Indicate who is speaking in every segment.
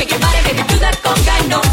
Speaker 1: shake your body, baby, do that conga. No,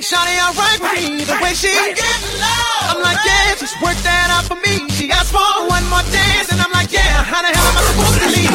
Speaker 1: Shawty, alright with me. The way she get love I'm like, yeah, just work that out for
Speaker 2: me. She asked
Speaker 1: for one more dance, and I'm like, yeah, how the hell am I supposed to leave?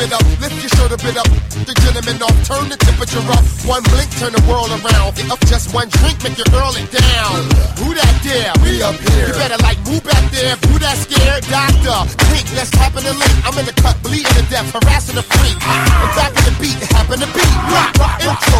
Speaker 2: Bit up, lift your shirt a bit up. The gentleman off, turn the temperature up. One blink, turn the world around. Up just one drink, make you earl it down. Who that there?
Speaker 3: We up here.
Speaker 2: You better like move back there. Who that scared? Doctor, think let's happen to link. I'm in the cut, bleeding to death, harassing the freak. I'm back in the beat, happen to beat. Rock, rock, introducing.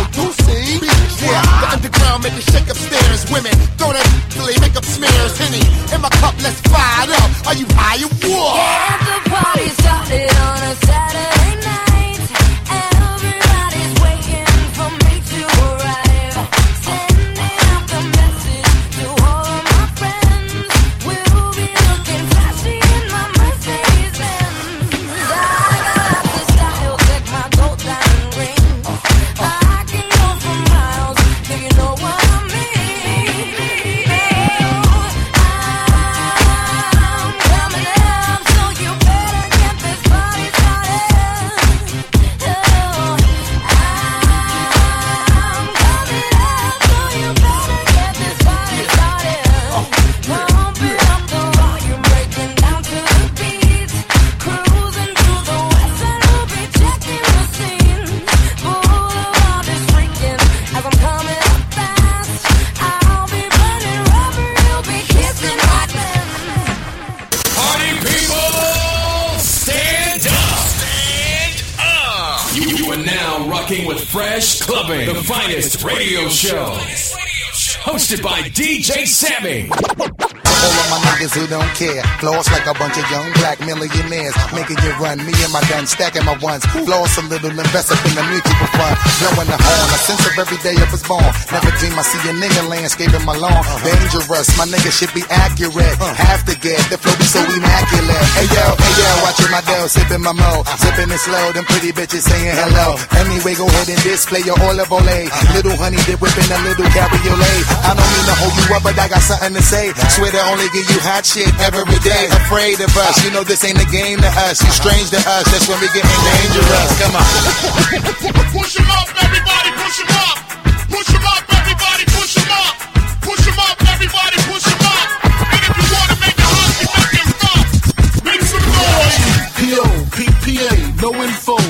Speaker 4: Rocking with Fresh Clubbing, the finest radio show. Hosted by DJ Sammy.
Speaker 3: All of my niggas who don't care. Floss like a bunch of young black millionaires. Making you run. Me and my gun stacking my ones. Floss a little, invest up in the music for fun. Blowing the horn. A sense of every day I was born. Never dream I see a nigga landscaping my lawn. Uh-huh. Dangerous. My nigga should be accurate. Uh-huh. Have to get the flow be so immaculate. Hey yo, hey yo, watching my dough, sipping my mo. Uh-huh. Sipping it slow. Them pretty bitches saying hello. Anyway, go ahead and display your olive oil. Little honey dip whipping a little cabriolet. I don't mean to hold you up, but I got something to say. Swear to only give you hot shit every day. Afraid of us, you know this ain't a game to us. You strange to us, that's when we getting dangerous. Come on.
Speaker 5: Push him up, everybody, push him up. Push him up, everybody, push him up. Push him up, everybody, push him up. And if you wanna make it hot, you make it rough. Make some noise.
Speaker 6: PO, PPA, no info for the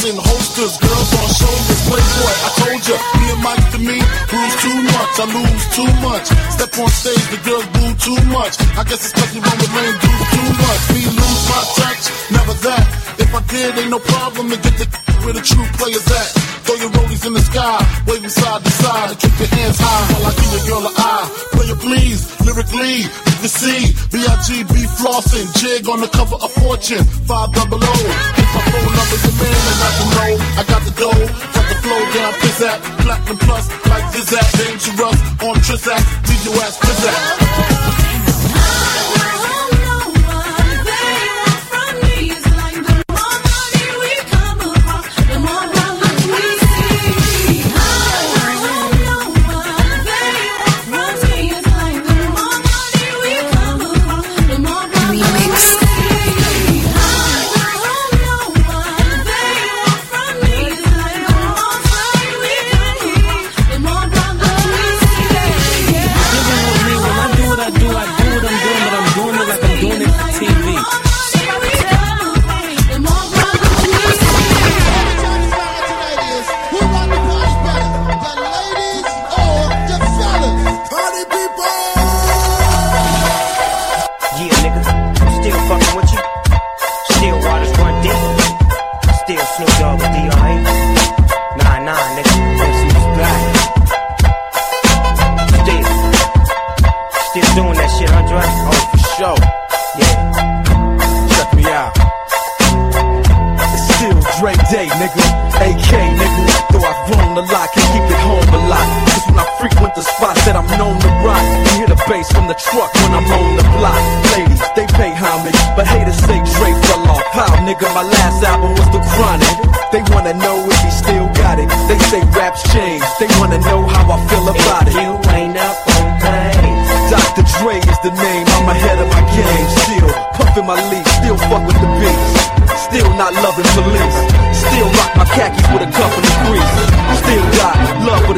Speaker 6: In holsters, girls on shoulders, playboy. I told ya, me and Mike to me, lose too much, I lose too much. Step on stage, the girls boo too much. I guess it's you run with lame dudes too much. Me lose my touch, never that. If I did, ain't no problem to get the where the true players at. Throw your rollies in the sky, waving side to side, and keep your hands high while I give lyrically, you can see B.I.G.B. flossing, jig on the cover of Fortune, 5 double O. If my phone number a man, and I can know I got the dough. Got the flow down, pizzazz, platinum plus, like Zizak, dangerous on Trizak, leave your ass pizzazz.
Speaker 7: They wanna know if he still got it. They say raps change. They wanna know how I feel about it.
Speaker 8: You ain't up on things.
Speaker 7: Dr. Dre is the name, I'm ahead of my game still. puffin' my leaf, still fuck with the beats. Still not loving police. Still rock my khakis with a cuff of grease.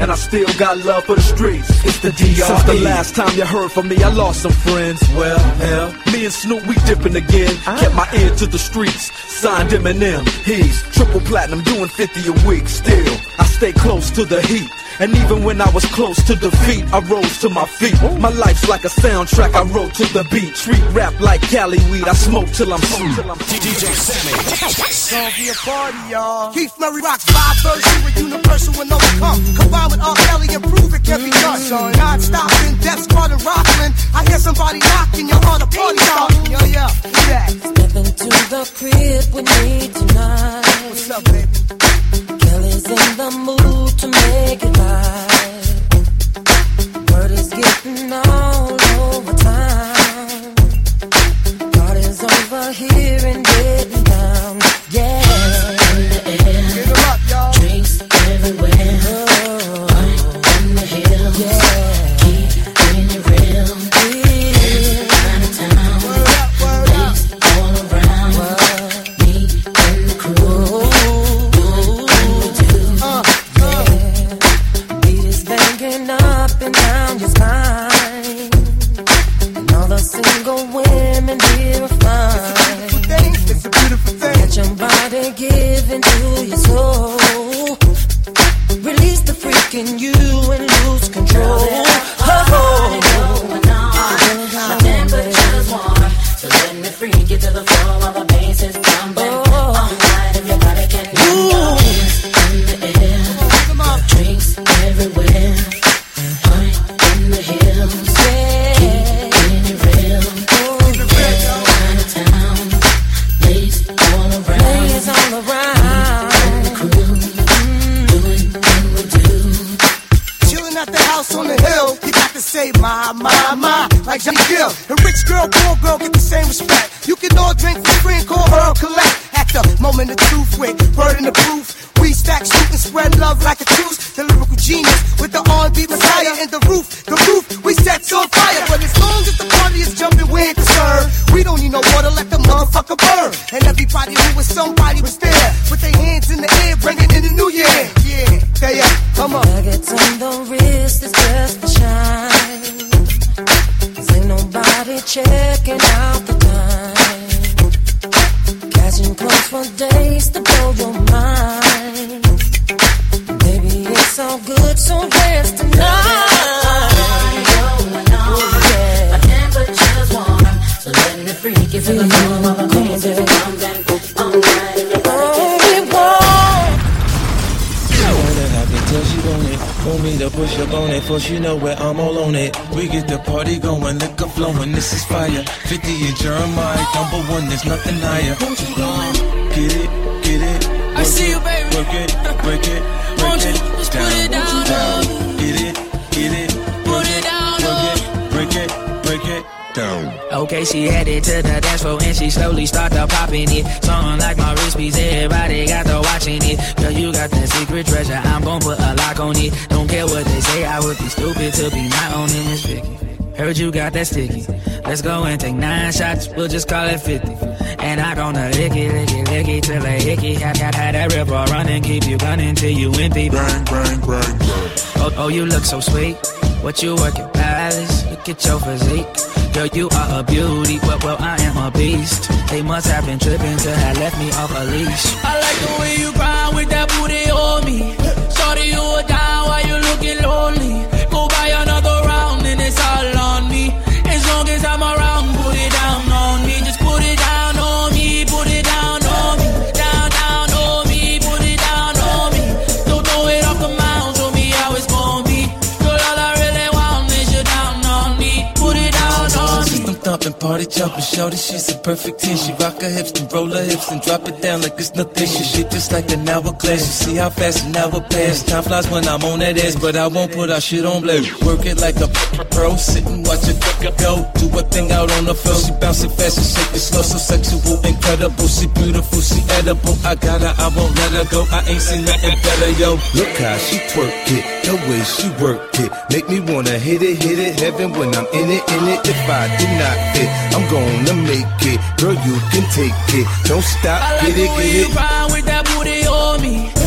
Speaker 7: And I still got love for the streets. It's the DRE. Since the last time you heard from me, I lost some friends. Well, hell, me and Snoop, we dipping again. Ah. Kept my ear to the streets. Signed Eminem. He's triple platinum, doing 50 a week. Still, I stay close to the heat. And even when I was close to defeat, I rose to my feet. My life's like a soundtrack I wrote to the beat. Treat rap like Cali weed. I smoke till I'm sweet.
Speaker 4: DJ Sammy.
Speaker 9: It's gonna be a party, y'all. Keith Murray rocks five version with universal and overcome. Combine with R. Kelly and prove it can be done. Non stopping, Def Squad and rockin'. I hear somebody knocking, your heart a party starting. Yo, yo, who that?
Speaker 10: Step into the crib with me tonight.
Speaker 9: What's up, baby?
Speaker 10: Over here and getting down. Yeah. In you and
Speaker 9: say my, my, my, like Johnny Gill. The rich girl, poor girl get the same respect. You can all drink for free and call her collect. At the moment of truth with bird in the proof. We stack, shoot, and spread love like a truce. The lyrical genius with the R&B messiah and the roof. The roof we set on fire. But as long as the party is jumping, we ain't concerned. We don't need no water, let the motherfucker burn. And everybody who was somebody was there. With their hands in the air, bringing in the new year. Yeah, up, come on.
Speaker 10: Nuggets on the checking out the time. Catching close for days to blow your mind. Baby, it's all good, so dance tonight. Oh, yeah.
Speaker 11: My temperature's warm, so let me freak you to the floor
Speaker 12: to push up on it, first you know where I'm all on it. We get the party going, liquor flowing, this is fire. 50 and Jeremih, number one, there's nothing higher. Get it, get it.
Speaker 13: I see you, baby.
Speaker 12: Work it, break it,
Speaker 13: you
Speaker 12: it, down,
Speaker 13: down, Okay, she headed to the dance floor and she slowly started popping it. Something like my wrist piece, everybody got to watching it. Girl, you got that secret treasure, I'm gon' put a lock on it. Don't care what they say, I would be stupid to be not owning this Vicky. Heard you got that sticky. Let's go and take nine shots, we'll just call it 50. And I gonna lick it, lick it, lick it till I hickey. Had, had, had that river running, keep you gunning till you empty.
Speaker 6: Bang, bang, bang, bang.
Speaker 13: Oh, oh, you look so sweet. What you working, palace? Look at your physique. Girl, you are a beauty. Well, well, I am a beast. They must have been tripping to have left me off a leash. I like the way you grind with that booty on me. Shorty, you a down while you looking lonely. Go buy another round and it's all on me. As long as I'm around,
Speaker 14: party jumping. Shorty, she's a perfect 10. She rock her hips and roll her hips and drop it down like it's nothing. She shit just like an hourglass. You see how fast an hour pass. Time flies when I'm on that ass, but I won't put our shit on blast. Work it like a pro, sit and watch it go. Do a thing out on the floor. She bouncing fast and shake it slow, so sexual, incredible. She beautiful, she edible. I got her, I won't let her go. I ain't seen nothing better, yo.
Speaker 12: Look how she twerk it, the way she work it. Make me wanna hit it, hit it, heaven when I'm in it, in it. If I did not fit, I'm gonna make it. Girl, you can take it. Don't stop,
Speaker 13: I like
Speaker 12: get
Speaker 13: the way
Speaker 12: get
Speaker 13: you
Speaker 12: it.
Speaker 13: ride with that booty on me.